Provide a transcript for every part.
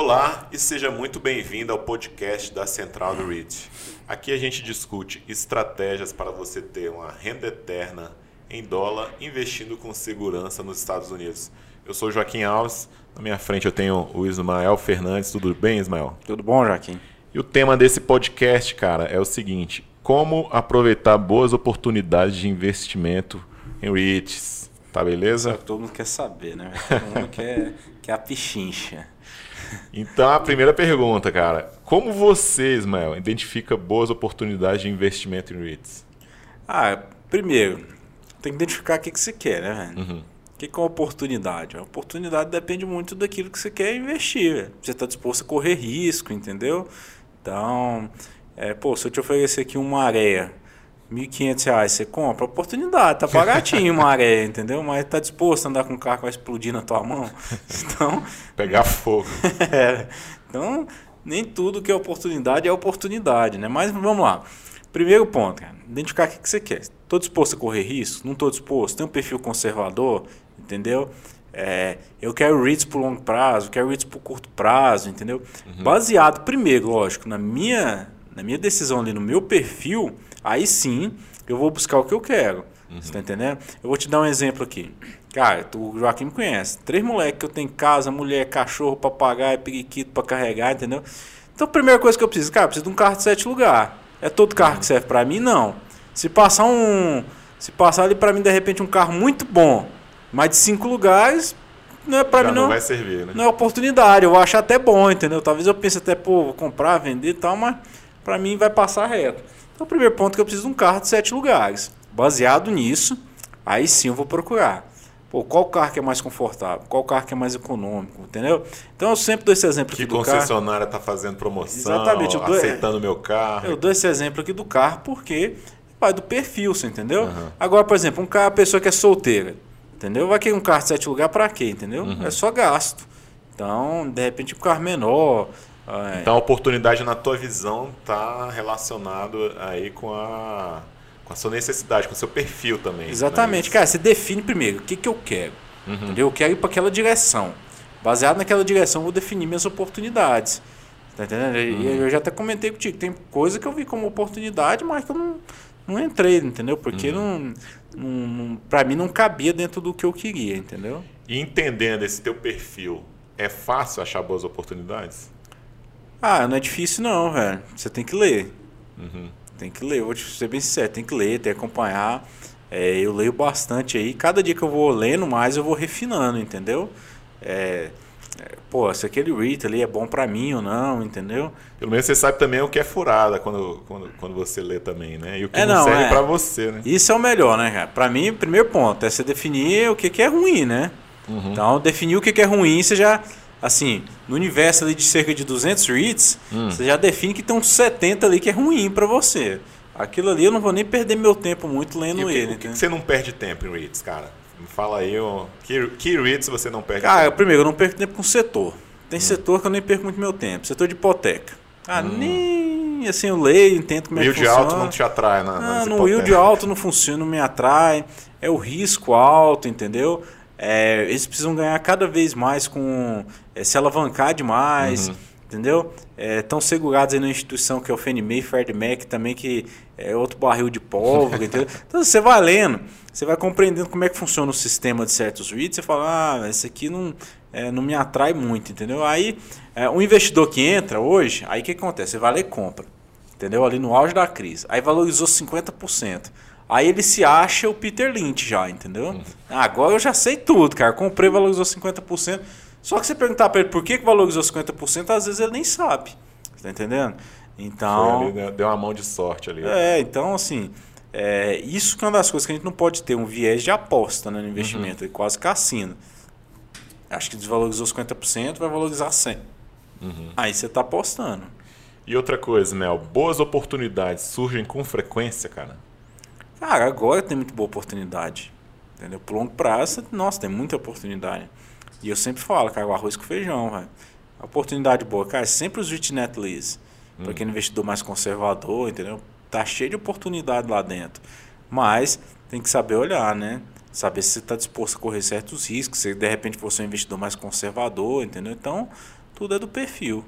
Olá e seja muito bem-vindo ao podcast da Central do REIT. Aqui a gente discute estratégias para você ter uma renda eterna em dólar investindo com segurança nos Estados Unidos. Eu sou Joaquim Alves, na minha frente eu tenho o Ismael Fernandes. Tudo bem, Ismael? Tudo bom, Joaquim? E o tema desse podcast, cara, é o seguinte: como aproveitar boas oportunidades de investimento em REITs. Tá beleza? É o que todo mundo quer saber, né? Todo mundo quer, quer a pichincha. Então, a primeira pergunta, cara. Como você, Ismael, identifica boas oportunidades de investimento em REITs? Ah, primeiro, tem que identificar o que, que você quer, né, velho? Uhum. O que, que é uma oportunidade? A oportunidade depende muito daquilo que você quer investir. Velho. Você está disposto a correr risco, entendeu? Então, é, pô, se eu te oferecer aqui uma areia, R$ 1.500, você compra? Oportunidade, tá baratinho uma areia, entendeu? Mas tá disposto a andar com um carro que vai explodir na tua mão? Então. Pegar fogo. é, então, nem tudo que é oportunidade é oportunidade, né? Mas vamos lá. Primeiro ponto, cara, identificar o que, que você quer. Estou disposto a correr risco? Não estou disposto? Tem um perfil conservador? Entendeu? É, eu quero REITs por longo prazo, quero REITs por curto prazo, entendeu? Uhum. Baseado, primeiro, lógico, na minha, na minha decisão ali, no meu perfil, aí sim eu vou buscar o que eu quero. Uhum. Você tá entendendo? Eu vou te dar um exemplo aqui. Cara, tu, o Joaquim me conhece. Três moleques que eu tenho em casa, mulher, cachorro, papagaio, periquito para carregar, entendeu? Então a primeira coisa que eu preciso, cara, eu preciso de um carro de sete lugares. É todo carro uhum. que serve para mim? Não. Se passar um. Se passar ali para mim, de repente, um carro muito bom, mais de cinco lugares, não é para mim não, não vai servir, né? Não é oportunidade, eu acho até bom, entendeu? Talvez eu pense até, pô, vou comprar, vender e tal, mas para mim vai passar reto. Então o primeiro ponto é que eu preciso de um carro de sete lugares. Baseado nisso, aí sim eu vou procurar. Pô, qual carro que é mais confortável? Qual carro que é mais econômico? Entendeu? Então eu sempre dou esse exemplo que aqui do carro. Que concessionária está fazendo promoção, Exatamente, eu dou, aceitando o meu carro. Eu dou esse exemplo aqui do carro porque vai do perfil, você entendeu? Uhum. Agora, por exemplo, um carro, a pessoa que é solteira, entendeu? Vai querer um carro de sete lugares para quê, entendeu? Uhum. É só gasto. Então, de repente, um carro menor. Então, a oportunidade na tua visão está relacionado aí com a com a sua necessidade, com o seu perfil também. Exatamente. Cara, você define primeiro o que, que eu quero. Uhum. Entendeu? Eu quero ir para aquela direção. Baseado naquela direção, eu vou definir minhas oportunidades. Tá entendendo? Uhum. E eu já até comentei contigo, tem coisa que eu vi como oportunidade, mas que eu não, não entrei, entendeu? Porque uhum. não, não para mim não cabia dentro do que eu queria, entendeu? E entendendo esse teu perfil, é fácil achar boas oportunidades? Ah, não é difícil não, velho. Você tem que ler. Uhum. Tem que ler, vou te ser bem sincero, tem que ler, tem que acompanhar. É, eu leio bastante aí. Cada dia que eu vou lendo mais, eu vou refinando, entendeu? É, é, pô, se aquele read ali é bom para mim ou não, entendeu? Pelo menos você sabe também o que é furada quando, quando, quando você lê também, né? E o que é, não, não serve é. para você, né? Isso é o melhor, né, cara? Pra mim, primeiro ponto é você definir o que, que é ruim, né? Uhum. Então, definir o que, que é ruim, você já assim, no universo ali de cerca de 200 reads, hum. você já define que tem uns 70 ali que é ruim para você. Aquilo ali eu não vou nem perder meu tempo muito lendo e o que, ele. O que, que, você não perde tempo em reads, cara? Me fala aí, ó, que, que reads você não perde Cara, tempo? primeiro, eu não perco tempo com setor. Tem hum. setor que eu nem perco muito meu tempo. Setor de hipoteca. Ah, hum. nem assim eu leio, entendo como é que funciona. O yield alto não te atrai na, ah, no yield alto não funciona, não me atrai. É o risco alto, entendeu? É, eles precisam ganhar cada vez mais com é, se alavancar demais, uhum. entendeu? Estão é, segurados aí na instituição que é o Fannie Mae, Freddie Mac também, que é outro barril de pólvora, entendeu? Então você vai lendo, você vai compreendendo como é que funciona o sistema de certos REITs, você fala, ah, esse aqui não, é, não me atrai muito, entendeu? Aí, é, um investidor que entra hoje, aí o que acontece? Você vai lá e compra, entendeu? Ali no auge da crise. Aí valorizou 50%. Aí ele se acha o Peter Lynch já, entendeu? Uhum. Agora eu já sei tudo, cara. Comprei, valorizou 50%. Só que você perguntar para ele por que, que valorizou 50%, às vezes ele nem sabe. Tá entendendo? Então. Ali, né? Deu uma mão de sorte ali. É, então assim. É, isso que é uma das coisas que a gente não pode ter, um viés de aposta né, no investimento, uhum. quase cassino. Acho que desvalorizou 50%, vai valorizar 100%. Uhum. Aí você está apostando. E outra coisa, Mel, boas oportunidades surgem com frequência, cara? Cara, agora tem muito boa oportunidade. Entendeu? Por longo prazo, nossa, tem muita oportunidade. E eu sempre falo, cara, o arroz com feijão, velho. Oportunidade boa, cara, sempre os rich net leads. Hum. Para quem é investidor mais conservador, entendeu? Tá cheio de oportunidade lá dentro. Mas tem que saber olhar, né? Saber se você está disposto a correr certos riscos, se de repente você é um investidor mais conservador, entendeu? Então, Tudo é do perfil.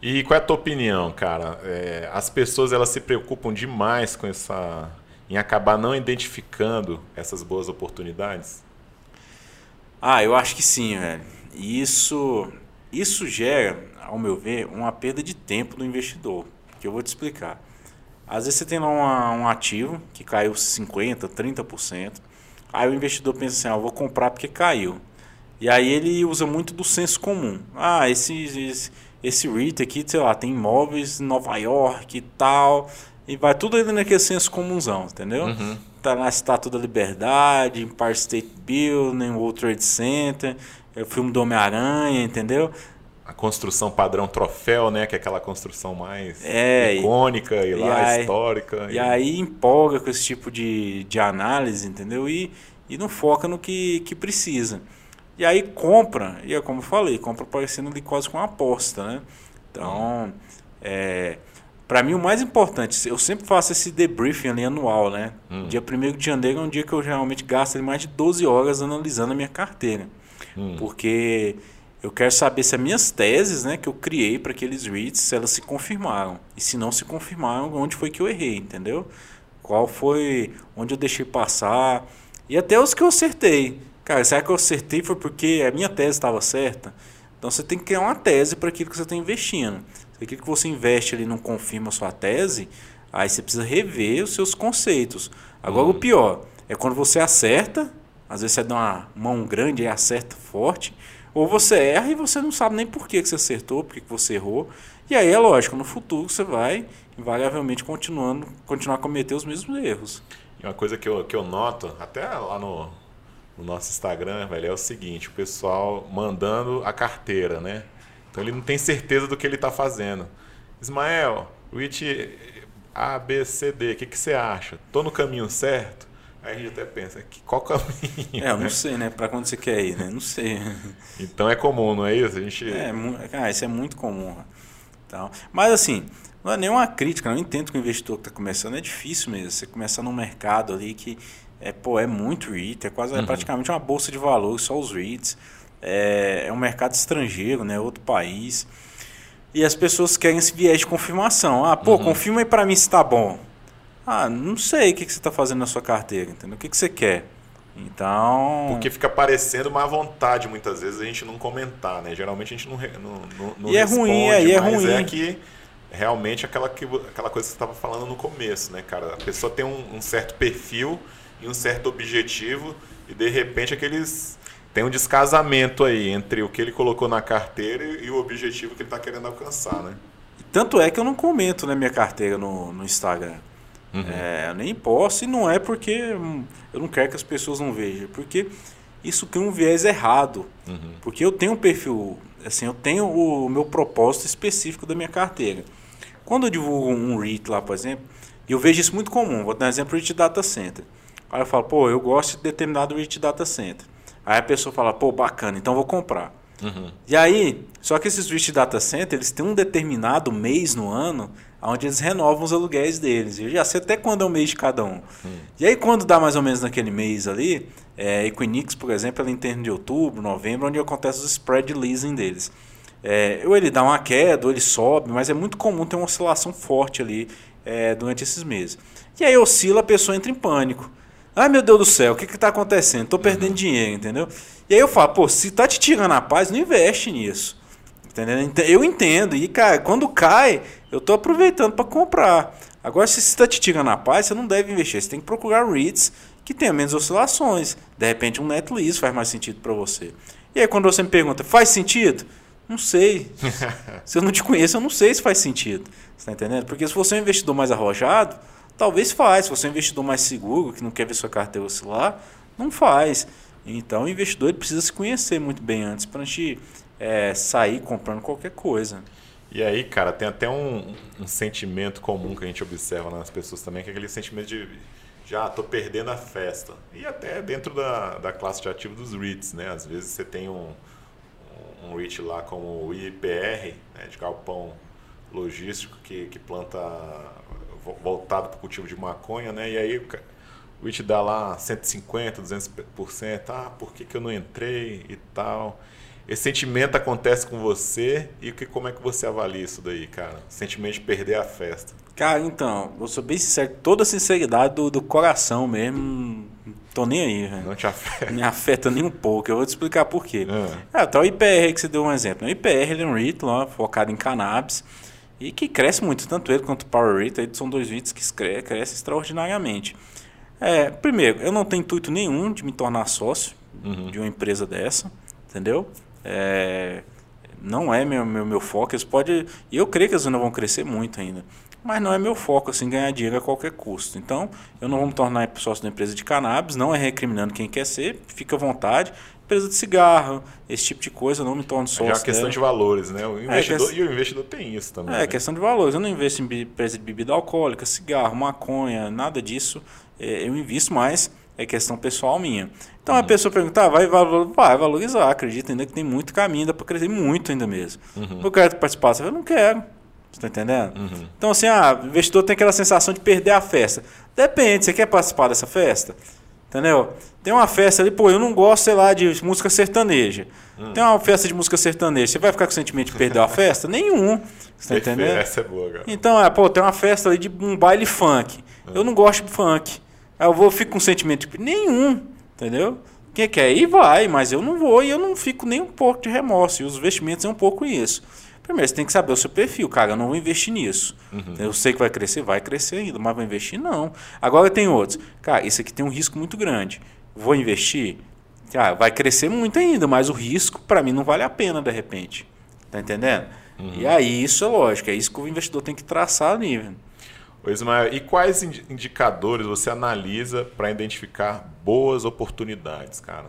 E qual é a tua opinião, cara? É, as pessoas elas se preocupam demais com essa em acabar não identificando essas boas oportunidades? Ah, eu acho que sim, velho. Isso, isso gera, ao meu ver, uma perda de tempo do investidor. Que eu vou te explicar. Às vezes você tem lá uma, um ativo que caiu 50%, 30%. Aí o investidor pensa assim, ah, eu vou comprar porque caiu. E aí ele usa muito do senso comum. Ah, esse, esse, esse REIT aqui, sei lá, tem imóveis em Nova York e tal. E vai tudo ali naquele senso comunzão, entendeu? Uhum. Tá na Estátua da Liberdade, Empire State Building, World Trade Center, é o filme do Homem-Aranha, entendeu? A construção padrão troféu, né? Que é aquela construção mais é, icônica e, e lá, aí, histórica. E, e, aí empolga com esse tipo de, de análise, entendeu? E, e não foca no que, que precisa. E aí compra, e é como eu falei, compra parecendo ali quase com uma aposta, né? Então, é, para mim o mais importante, eu sempre faço esse debriefing ali anual, né? Hum. Dia 1 de janeiro é um dia que eu realmente gasto mais de 12 horas analisando a minha carteira. Hum. Porque eu quero saber se as minhas teses, né, que eu criei para aqueles REITs, se elas se confirmaram. E se não se confirmaram, onde foi que eu errei, entendeu? Qual foi onde eu deixei passar. E até os que eu acertei. Cara, será que eu acertei foi porque a minha tese estava certa? Então você tem que criar uma tese para aquilo que você está investindo. Se aquilo que você investe ali não confirma a sua tese, aí você precisa rever os seus conceitos. Agora, uhum. o pior é quando você acerta, às vezes você dá uma mão grande e acerta forte, ou você erra e você não sabe nem por que você acertou, por que você errou. E aí é lógico, no futuro você vai invariavelmente continuando, continuar a cometer os mesmos erros. E uma coisa que eu, que eu noto, até lá no, no nosso Instagram, velho, é o seguinte, o pessoal mandando a carteira, né? Então ele não tem certeza do que ele está fazendo. Ismael, Rich A, B, C, D, o que, que você acha? Estou no caminho certo? Aí a gente até pensa, que, qual caminho? É, eu não sei, né? Para onde você quer ir, né? Não sei. Então é comum, não é isso? A gente... É, cara, isso é muito comum. Então, mas assim, não é nenhuma crítica, não entendo que o investidor que está começando é difícil mesmo. Você começar num mercado ali que é, pô, é muito REIT, é quase é uhum. é praticamente uma bolsa de valores, só os REITs. É, é um mercado estrangeiro, né? Outro país. E as pessoas querem esse viés de confirmação. Ah, pô, uhum. confirma aí para mim se tá bom. Ah, não sei o que, que você está fazendo na sua carteira, entendeu? O que, que você quer? Então. Porque fica parecendo uma vontade muitas vezes a gente não comentar, né? Geralmente a gente não, não, não e é ruim, é, e é ruim. é que realmente aquela, que, aquela coisa que você estava falando no começo, né, cara? A pessoa tem um, um certo perfil e um certo objetivo e de repente aqueles tem um descasamento aí entre o que ele colocou na carteira e o objetivo que ele está querendo alcançar, né? Tanto é que eu não comento na minha carteira no, no Instagram. Uhum. É, eu nem posso e não é porque eu não quero que as pessoas não vejam, porque isso cria um viés errado. Uhum. Porque eu tenho um perfil, assim, eu tenho o meu propósito específico da minha carteira. Quando eu divulgo um REIT lá, por exemplo, eu vejo isso muito comum. Vou dar um exemplo de data center. Aí eu falo, pô, eu gosto de determinado REIT data center. Aí a pessoa fala, pô, bacana, então vou comprar. Uhum. E aí, só que esses REIT data center, eles têm um determinado mês no ano onde eles renovam os aluguéis deles. Eu já sei até quando é o mês de cada um. Hum. E aí, quando dá mais ou menos naquele mês ali, é, Equinix, por exemplo, ela em termos de outubro, novembro, onde acontece os spread leasing deles. É, ou ele dá uma queda, ou ele sobe, mas é muito comum ter uma oscilação forte ali é, durante esses meses. E aí oscila, a pessoa entra em pânico. Ai meu Deus do céu, o que está acontecendo? Estou perdendo uhum. dinheiro, entendeu? E aí eu falo, pô, se tá te tirando a paz, não investe nisso. Entendeu? Eu entendo. E, cara, quando cai, eu estou aproveitando para comprar. Agora, se você está te tirando a paz, você não deve investir. Você tem que procurar REITs que tenha menos oscilações. De repente, um net lease faz mais sentido para você. E aí, quando você me pergunta, faz sentido? Não sei. se eu não te conheço, eu não sei se faz sentido. Você está entendendo? Porque se você é um investidor mais arrojado, Talvez faz. Se você é um investidor mais seguro, que não quer ver sua carteira oscilar, não faz. Então o investidor precisa se conhecer muito bem antes para a gente é, sair comprando qualquer coisa. E aí, cara, tem até um, um, sentimento comum que a gente observa nas pessoas também, que é aquele sentimento de já estou perdendo a festa. E até dentro da, da classe de ativo dos REITs, né? Às vezes você tem um, um REIT lá como o IPR, né, de galpão logístico, que, que planta voltado para o cultivo de maconha, né? E aí o IT dá lá 150, 200%. Ah, por que, que eu não entrei e tal? esse sentimento acontece com você e que, como é que você avalia isso daí, cara? Sentimento de perder a festa. Cara, então, vou ser bem sincero, toda a sinceridade do, do coração mesmo, tô nem aí, velho. Não te afeta? Me afeta nem um pouco, eu vou te explicar por quê. Ah. É, tá o IPR que você deu um exemplo. O IPR ele é um REIT lá, focado em cannabis e que cresce muito, tanto ele quanto o Power são dois REITs que crescem cresce extraordinariamente. É, primeiro, eu não tenho intuito nenhum de me tornar sócio Uhum. de uma empresa dessa, entendeu? É, não é meu, meu, meu foco. Eles podem, e eu creio que eles ainda vão crescer muito ainda. Mas não é meu foco, assim, ganhar dinheiro a qualquer custo. Então, eu não vou me tornar sócio da empresa de cannabis, não é recriminando quem quer ser, fica à vontade. Empresa de cigarro, esse tipo de coisa, eu não me torno sócio. Já é uma questão dela. de valores, né? O investidor, quest- E o investidor tem isso também. É, né? questão de valores. Eu não investo em empresa de bebida alcoólica, cigarro, maconha, nada disso. É, eu invisto mais, é questão pessoal minha. Então a pessoa pergunta, ah, vai, vai valorizar, acredita ainda que tem muito caminho, ainda para crescer muito ainda mesmo. Eu quero participar, você fala, eu não quero. Você tá entendendo? Então assim, ah, o investidor tem aquela sensação de perder a festa. Depende, você quer participar dessa festa? Entendeu? Tem uma festa ali, pô, eu não gosto, sei lá, de música sertaneja. Tem uma festa de música sertaneja, você vai ficar com o sentimento de perder a festa? Nenhum. Você tá entendendo? Essa é boa, cara. Então, é, pô, tem uma festa ali de um baile funk. Eu não gosto de funk. Aí eu vou, fico com sentimento de nenhum, entendeu? Quem quer ir, vai, mas eu não vou e eu não fico nem um pouco de remorso. E os investimentos é um pouco isso. Primeiro, você tem que saber o seu perfil, cara. Eu não vou investir nisso. Eu sei que vai crescer, vai crescer ainda, mas vou investir não. Agora tem outros. Cara, esse aqui tem um risco muito grande. Vou investir? Cara, vai crescer muito ainda, mas o risco, para mim, não vale a pena de repente. Tá entendendo? E aí, isso é lógico, é isso que o investidor tem que traçar ali. velho. Ô Ismael, e quais indi- indicadores você analisa para identificar boas oportunidades, cara?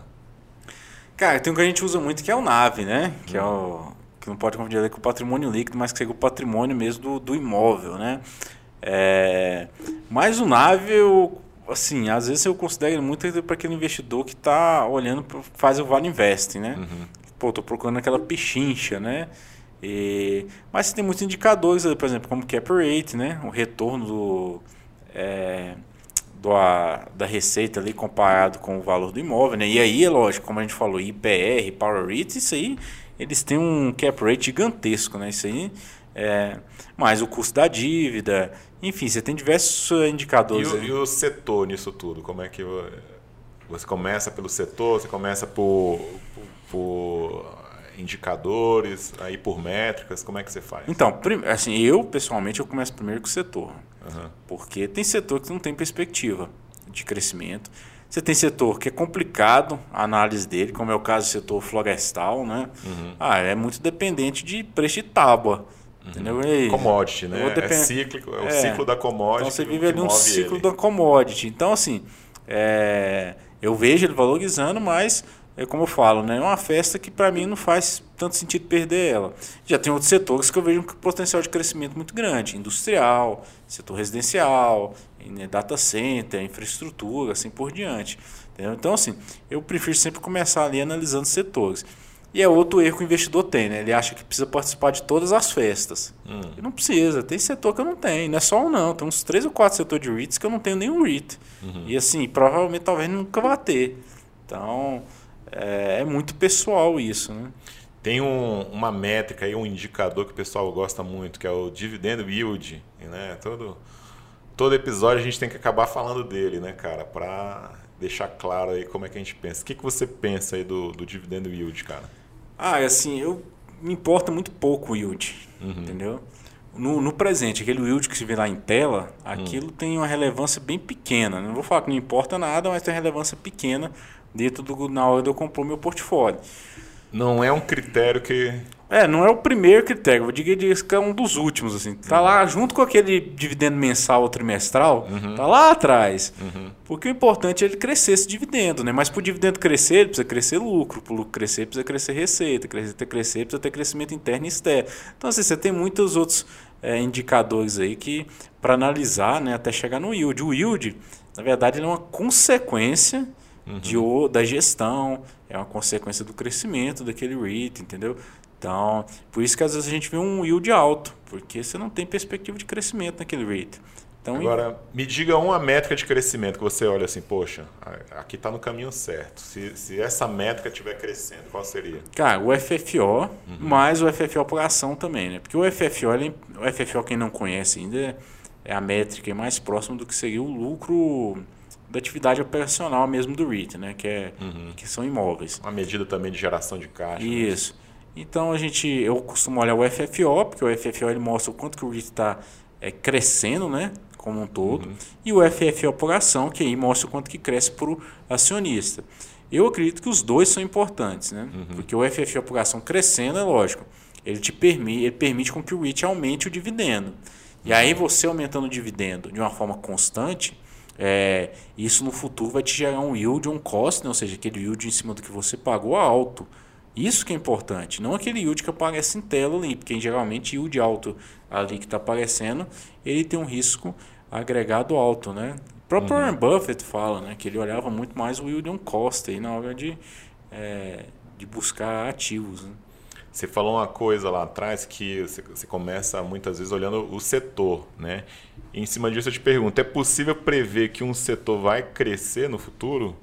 Cara, tem um que a gente usa muito que é o NAV, né? Que é o que não pode confundir com o patrimônio líquido, mas que seria o patrimônio mesmo do, do imóvel, né? É, mas o NAV, eu, assim, às vezes eu considero muito para aquele investidor que está olhando, pra, faz o Vale Investing, né? Pô, tô procurando aquela pichincha, né? E, mas tem muitos indicadores, por exemplo, como cap rate, né? O retorno do, é, do a- da receita ali comparado com o valor do imóvel, né? E aí, é lógico, como a gente falou, IPR, Power Rate, isso aí, eles têm um cap rate gigantesco, né? Isso aí, é, mais o custo da dívida, enfim, você tem diversos E indicadores. o, aí. e o setor nisso tudo? Como é que vo- você começa pelo setor, você começa por, por, indicadores, aí por métricas, como é que você faz? Então, assim, eu pessoalmente eu começo primeiro com o setor. Aham. Porque tem setor que não tem perspectiva de crescimento. Você tem setor que é complicado a análise dele, como é o caso do setor florestal, né? Ah, é muito dependente de preço de tábua. Entendeu? E- Commodity, né? vou É depend- cíclico, é o É. ciclo da commodity. Então você vive ali um ciclo ele. da commodity. Então, assim, é, eu vejo ele valorizando, mas é como eu falo, né? É uma festa que para mim não faz tanto sentido perder ela. Já tem outros setores que eu vejo um potencial de crescimento muito grande: industrial, setor residencial, né, data center, infraestrutura, assim por diante. entendeu? Então, assim, eu prefiro sempre começar ali analisando setores. E é outro erro que o investidor tem, né? Ele acha que precisa participar de todas as festas. E não precisa. Tem setor que eu não tenho. Não é só um, não. Tem uns três ou quatro setores de REITs que eu não tenho nenhum REIT. E assim, provavelmente talvez nunca vá ter. Então, é, é muito pessoal isso, né? Tem um- uma métrica aí, um indicador que o pessoal gosta muito, que é o dividendo yield, né? Todo, todo episódio a gente tem que acabar falando dele, né, cara? Pra deixar claro aí como é que a gente pensa. O que, que você pensa aí do, do dividendo yield, cara? Ah, e assim, eu me importa muito pouco o yield, entendeu? No, no presente, aquele yield que se vê lá em tela, aquilo tem uma relevância bem pequena. Não vou falar que não importa nada, mas tem uma relevância pequena dentro do na hora de eu compor meu portfólio. Não é um critério que. É, não é o primeiro critério, eu diria que é um dos últimos, assim. Tá lá junto com aquele dividendo mensal ou trimestral, tá lá atrás. Porque o importante é ele crescer esse dividendo, né? Mas para o dividendo crescer, ele precisa crescer lucro. Para o lucro crescer, precisa crescer receita. Crescer, crescer, precisa ter crescimento interno e externo. Então, assim, você tem muitos outros é, indicadores aí que para analisar, né, até chegar no yield. O yield, na verdade, ele é uma consequência de, o- da gestão, é uma consequência do crescimento daquele REIT, entendeu? Então, por isso que às vezes a gente vê um yield alto, porque você não tem perspectiva de crescimento naquele REIT. Então, Agora, me diga uma métrica de crescimento que você olha assim, poxa, aqui está no caminho certo. Se, se essa métrica estiver crescendo, qual seria? Cara, o FFO, uhum. mais o FFO por ação também, né? Porque o FFO, ele, o FFO, quem não conhece ainda, é a métrica mais próxima do que seria o lucro da atividade operacional mesmo do REIT, né? Que, é, uhum. que são imóveis. Uma medida também de geração de caixa. Né? Isso. Né? Então a gente, eu costumo olhar o FFO, porque o FFO ele mostra o quanto que o REIT está é, crescendo, né? como um todo, uhum. e o FFO por ação, que aí mostra o quanto que cresce para o acionista. Eu acredito que os dois são importantes, né? Uhum. Porque o FFO por ação crescendo, é lógico, ele te permite, ele permite com que o REIT aumente o dividendo. E aí uhum. você aumentando o dividendo de uma forma constante, é, isso no futuro vai te gerar um yield, um cost, né? ou seja, aquele yield em cima do que você pagou alto. Isso que é importante, não aquele yield que aparece em tela ali, porque geralmente yield alto ali que está aparecendo, ele tem um risco agregado alto, né? O próprio uhum. Warren Buffett fala, né, que ele olhava muito mais o William Costa aí na hora de, é, de buscar ativos. Né? Você falou uma coisa lá atrás que você, começa muitas vezes olhando o setor, né? E em cima disso eu te pergunto, é possível prever que um setor vai crescer no futuro?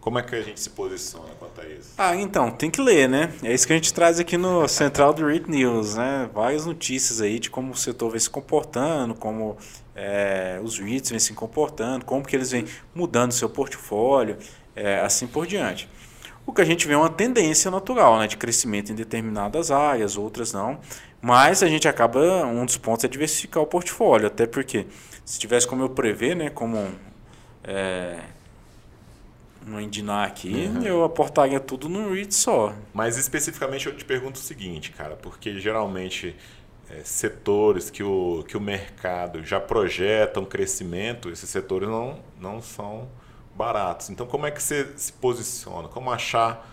Como é que a gente se posiciona quanto a isso? Ah, então, tem que ler, né? É isso que a gente traz aqui no Central do Read News, né? Várias notícias aí de como o setor vem se comportando, como é, os REITs vêm se comportando, como que eles vêm mudando seu portfólio, é, assim por diante. O que a gente vê é uma tendência natural né, de crescimento em determinadas áreas, outras não. Mas a gente acaba, um dos pontos é diversificar o portfólio, até porque se tivesse como eu prever, né, como é, um Indinar aqui, uhum. eu aportaria tudo num REIT só. Mas especificamente eu te pergunto o seguinte, cara, porque geralmente é, setores que o, que o mercado já projeta um crescimento, esses setores não, não são baratos. Então, como é que você se posiciona? Como achar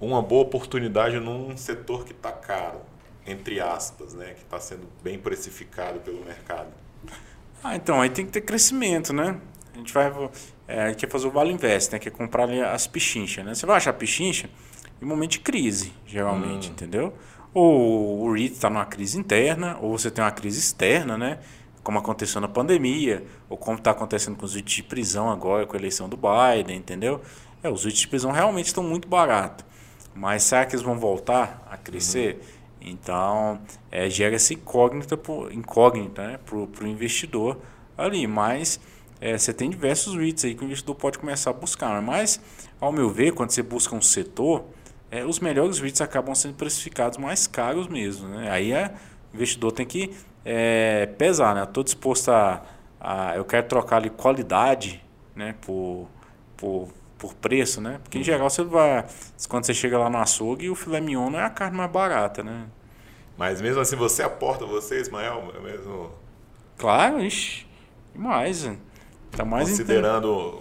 uma boa oportunidade num setor que está caro, entre aspas, né? que está sendo bem precificado pelo mercado? Ah, então, aí tem que ter crescimento, né? A gente vai é, a gente quer fazer o Vale Invest, né? que é comprar as pichinchas. Né? Você vai achar pichincha em momento de crise, geralmente, hum. entendeu? ou o REIT está numa crise interna, ou você tem uma crise externa, né? Como aconteceu na pandemia, ou como está acontecendo com os REITs de prisão agora, com a eleição do Biden, entendeu? É, os REITs de prisão realmente estão muito baratos, mas será que eles vão voltar a crescer? Uhum. Então, é, gera essa incógnita, incógnita né, para o investidor ali, mas é, você tem diversos REITs aí que o investidor pode começar a buscar, mas, ao meu ver, quando você busca um setor, é, os melhores REITs acabam sendo precificados mais caros mesmo. Né? Aí é, o investidor tem que é, pesar. Né? Estou disposto a, a, Eu quero trocar ali qualidade né? por, por, por preço, né? Porque em geral você vai. Quando você chega lá no açougue, o filé mignon não é a carne mais barata, né? Mas mesmo assim você aporta você, Ismael, mesmo. Claro, ixi, demais. Tá mais Considerando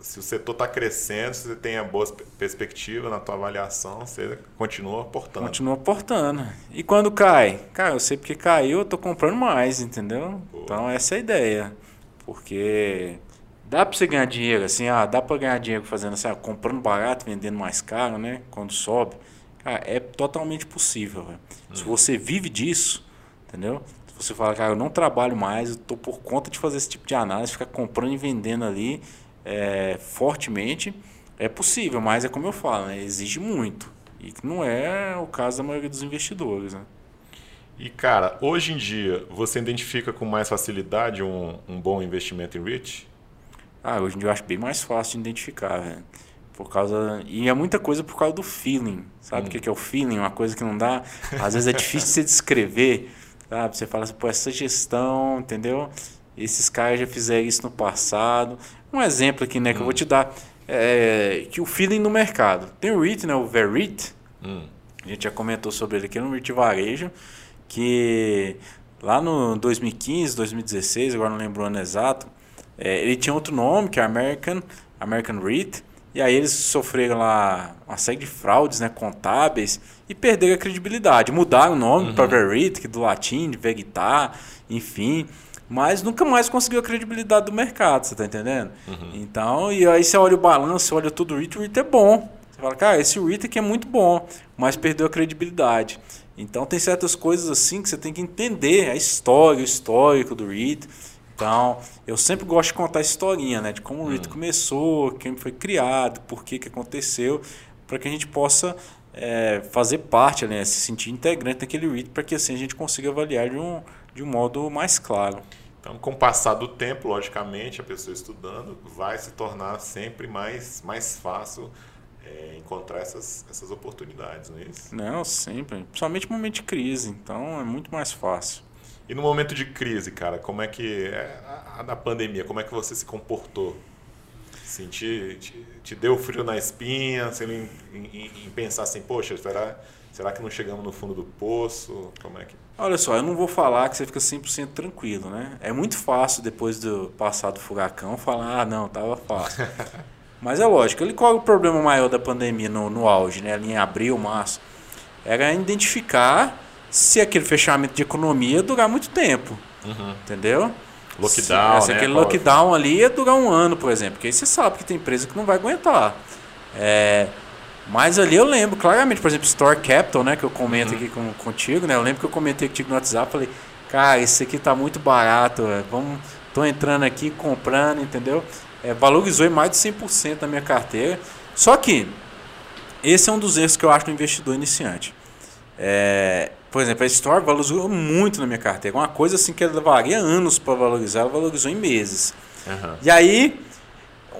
se o setor está crescendo, se você tem a boa perspectiva na tua avaliação, você continua aportando. Continua aportando. E quando cai? Cara, eu sei porque caiu, eu estou comprando mais, entendeu? Então essa é a ideia. Porque dá para você ganhar dinheiro, assim, ah, dá para ganhar dinheiro fazendo assim, ah, comprando barato, vendendo mais caro, né? Quando sobe. Cara, é totalmente possível. Hum. Se você vive disso, entendeu? Se você fala, cara, eu não trabalho mais, eu estou por conta de fazer esse tipo de análise, ficar comprando e vendendo ali é, fortemente, é possível, mas é como eu falo, né, exige muito. E não é o caso da maioria dos investidores. Né? E, cara, hoje em dia, você identifica com mais facilidade um, um bom investimento em REIT? Ah, hoje em dia eu acho bem mais fácil de identificar, velho. Por causa. E é muita coisa por causa do feeling. Sabe o hum. que é o feeling? Uma coisa que não dá. Às vezes é difícil você descrever. Sabe? Você fala assim, pô, essa gestão, entendeu? Esses caras já fizeram isso no passado. Um exemplo aqui, né, que hum. eu vou hum. te dar, é, que o feeling no mercado. Tem o REIT, né, o VERIT, hum. a gente já comentou sobre ele aqui no REIT Varejo, que lá no 2015, 2016, agora não lembro o ano exato, é, ele tinha outro nome, que é American, American REIT, e aí eles sofreram lá uma série de fraudes né, contábeis e perderam a credibilidade. Mudaram o nome uhum. para VERIT, que é do latim, de Vegitar, enfim mas nunca mais conseguiu a credibilidade do mercado, você tá entendendo? Uhum. Então, e aí você olha o balanço, olha tudo o REIT, o REIT é bom. Você fala, cara, esse REIT aqui é muito bom, mas perdeu a credibilidade. Então tem certas coisas assim que você tem que entender, a história, o histórico do REIT, Então, eu sempre gosto de contar a historinha, né? De como o REIT hum. começou, quem foi criado, por que, que aconteceu, para que a gente possa é, fazer parte, né? se sentir integrante daquele REIT, para que assim a gente consiga avaliar de um, de um modo mais claro. Então, com o passar do tempo, logicamente, a pessoa estudando vai se tornar sempre mais, mais fácil é, encontrar essas, essas oportunidades, não é isso? Não, sempre. Principalmente no momento de crise, então é muito mais fácil. E no momento de crise, cara, como é que. É, a, a, pandemia, como é que você se comportou? Assim, te, te, te deu frio na espinha, assim, em, em, em, pensar assim, poxa, será, será que não chegamos no fundo do poço? Como é que. Olha só, eu não vou falar que você fica 100% tranquilo, né? É muito fácil, depois do passar do furacão, falar, ah, não, tava fácil. Mas é lógico, qual é o problema maior da pandemia no, no auge, né? Ali em abril, março? Era identificar se aquele fechamento de economia durar muito tempo. Uhum. Entendeu? Lockdown, se, se né? aquele lockdown ali ia durar um ano, por exemplo. Porque aí você sabe que tem empresa que não vai aguentar. É, mas ali eu lembro claramente, por exemplo, Store Capital, né? Que eu comento uhum. aqui com, contigo, né? Eu lembro que eu comentei contigo no WhatsApp, falei, cara, isso aqui tá muito barato, véio. vamos, tô entrando aqui, comprando, entendeu? É, valorizou em mais de 100% da minha carteira. Só que esse é um dos erros que eu acho no investidor iniciante. É, por exemplo, a Store valorizou muito na minha carteira. Uma coisa assim que levaria anos para valorizar, ela valorizou em meses. Uhum. E aí,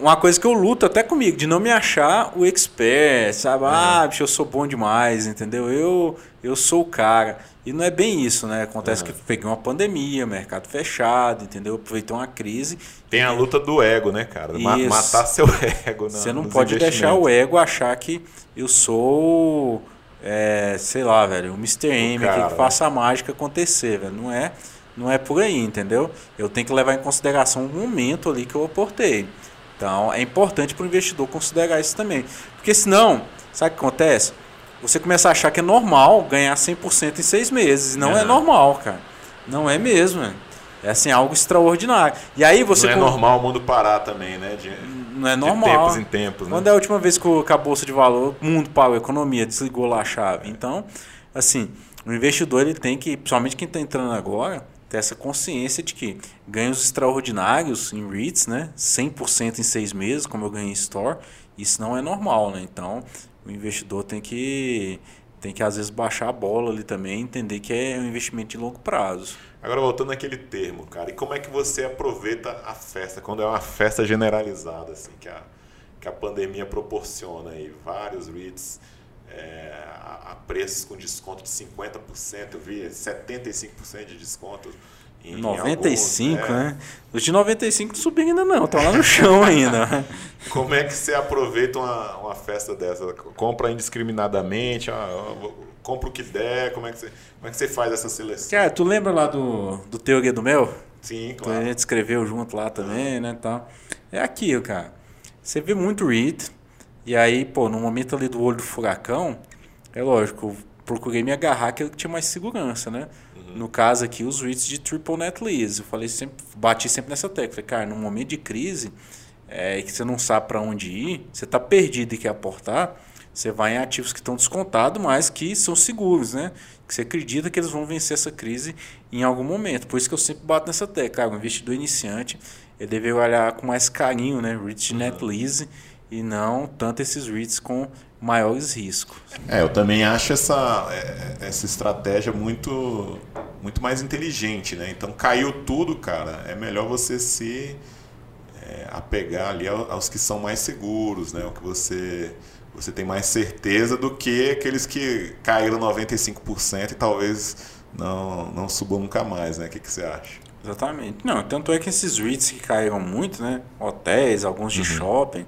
uma coisa que eu luto até comigo, de não me achar o expert, sabe? Uhum. Ah, bicho, eu sou bom demais, entendeu? Eu, eu sou o cara. E não é bem isso, né? Acontece uhum. que peguei uma pandemia, mercado fechado, entendeu? Aproveitou uma crise. Tem a luta do ego, né, cara? Isso. Matar seu ego. Você não pode deixar o ego achar que eu sou é, sei lá, velho, o Mr. M que, que faça a mágica acontecer, velho. Não é, não é por aí, entendeu? Eu tenho que levar em consideração o momento ali que eu aportei. Então, é importante para o investidor considerar isso também. Porque senão, sabe o que acontece? Você começa a achar que é normal ganhar 100% em seis meses. Não uhum. é normal, cara. Não é mesmo, velho. É assim, algo extraordinário. E aí você. Não é normal o mundo parar também, né? De, não é normal. De tempos em tempos. Né? Quando é a última vez que a bolsa de valor, o mundo parou, a economia desligou lá a chave. É. Então, assim, o investidor ele tem que, principalmente quem está entrando agora, ter essa consciência de que ganhos extraordinários em REITs, né? 100% em seis meses, como eu ganhei em Store, isso não é normal, né? Então, o investidor tem que tem que às vezes baixar a bola ali também, entender que é um investimento de longo prazo. Agora voltando naquele termo, cara, e como é que você aproveita a festa quando é uma festa generalizada assim que a que a pandemia proporciona aí vários REITs é, a, a, preços com desconto de 50%, eu vi 75% de desconto. Em 95, alguns, né? né? Os de 95 não subiram ainda não, estão lá no chão ainda. Como é que você aproveita uma, uma festa dessa? Compra indiscriminadamente, ah, compra o que der, como é que você, como é que você faz essa seleção? Cara, tu lembra lá do, do Teoria do Mel? Sim, claro. Que a gente escreveu junto lá também, né, tal. É aquilo, cara. Você vê muito REIT, e aí, pô, no momento ali do olho do furacão, é lógico, procurei me agarrar que tinha mais segurança, né? Uhum. No caso aqui, os REITs de triple net lease. Eu falei sempre, bati sempre nessa tecla. Falei, cara, no momento de crise, é, que você não sabe para onde ir, você está perdido e quer aportar, você vai em ativos que estão descontados, mas que são seguros, né? Que você acredita que eles vão vencer essa crise em algum momento. Por isso que eu sempre bato nessa tecla. Cara, o investidor iniciante, ele deve olhar com mais carinho, né? De uhum. net lease e não tanto esses REITs com maiores riscos. É, eu também acho essa, é, essa estratégia muito, muito mais inteligente, né? Então caiu tudo, cara, é melhor você se é, apegar ali aos que são mais seguros, né? O que você você tem mais certeza do que aqueles que caíram 95% e talvez não, não subam nunca mais, né? O que, que você acha? Exatamente. Não, tanto é que esses REITs que caíram muito, né? Hotéis, alguns de uhum. shopping,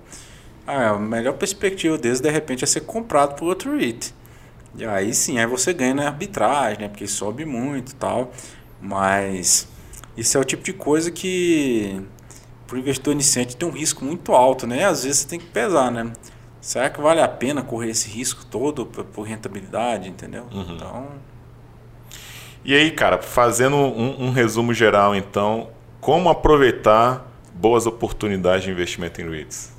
ah, a melhor perspectiva deles, de repente, é ser comprado por outro REIT. E aí sim, aí você ganha na arbitragem, né? Porque sobe muito e tal. Mas isso é o tipo de coisa que para o investidor iniciante tem um risco muito alto, né? Às vezes você tem que pesar, né? Será que vale a pena correr esse risco todo por rentabilidade, entendeu? Uhum. Então. E aí, cara, fazendo um, um resumo geral, então, como aproveitar boas oportunidades de investimento em REITs?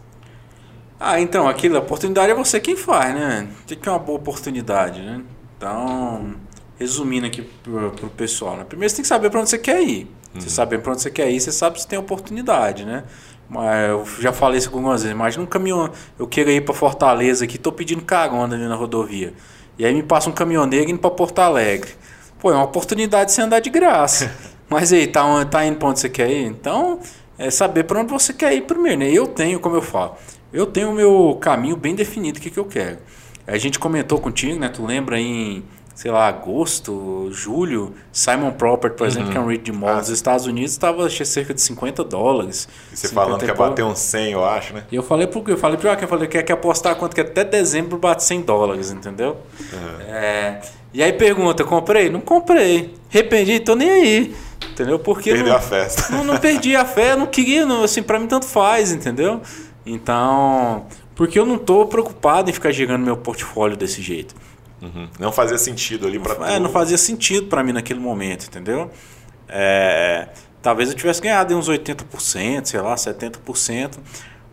Ah, então, aquilo, a oportunidade é você quem faz, né? O que é uma boa oportunidade, né? Então, resumindo aqui pro, pro pessoal, né? Primeiro você tem que saber para onde você quer ir. Você sabe para onde você quer ir, você sabe se tem oportunidade, né? Mas eu já falei isso algumas vezes. Imagina um caminhão, eu quero ir para Fortaleza aqui, tô pedindo carona ali na rodovia. E aí me passa um caminhoneiro indo para Porto Alegre. Pô, é uma oportunidade de você andar de graça. Mas aí, tá, tá indo para onde você quer ir? Então, é saber para onde você quer ir primeiro, né? Eu tenho, como eu falo, eu tenho o meu caminho bem definido, o que, que eu quero. A gente comentou contigo, né? Tu lembra em sei lá, agosto, julho, Simon Property, por exemplo, que é um REIT de mall nos Estados Unidos, estava cerca de 50 dólares. E você falando que ia bater uns 100, eu acho, né? E eu falei pro eu falei pro Joaquim, eu falei que quer apostar quanto que até dezembro bate 100 dólares, entendeu? Uhum. É, e aí pergunta, comprei? Não comprei. Arrependi, tô nem aí. Entendeu? Porque Perdeu não, a festa. Não, não perdi a fé, não queria, não, assim, para mim tanto faz, entendeu? Então, porque eu não tô preocupado em ficar girando meu portfólio desse jeito. Uhum. Não fazia sentido ali para É, não fazia sentido para mim naquele momento, entendeu? É, talvez eu tivesse ganhado uns 80%, sei lá, 70%,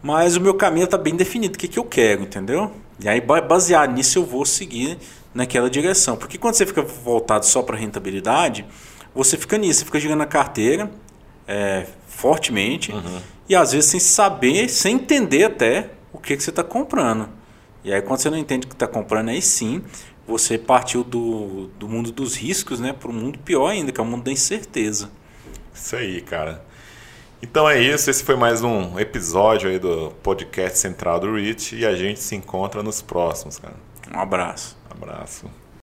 mas o meu caminho está bem definido, o que, que eu quero, entendeu? E aí, baseado nisso, eu vou seguir naquela direção. Porque quando você fica voltado só para rentabilidade, você fica nisso, você fica jogando a carteira é, fortemente uhum. E às vezes sem saber, sem entender até o que, que você está comprando. E aí, quando você não entende o que está comprando, aí sim você partiu do, do mundo dos riscos né, para um mundo pior ainda, que é o mundo da incerteza. Isso aí, cara. Então é isso, esse foi mais um episódio aí do podcast central do REIT e a gente se encontra nos próximos, cara. Um abraço. Um abraço.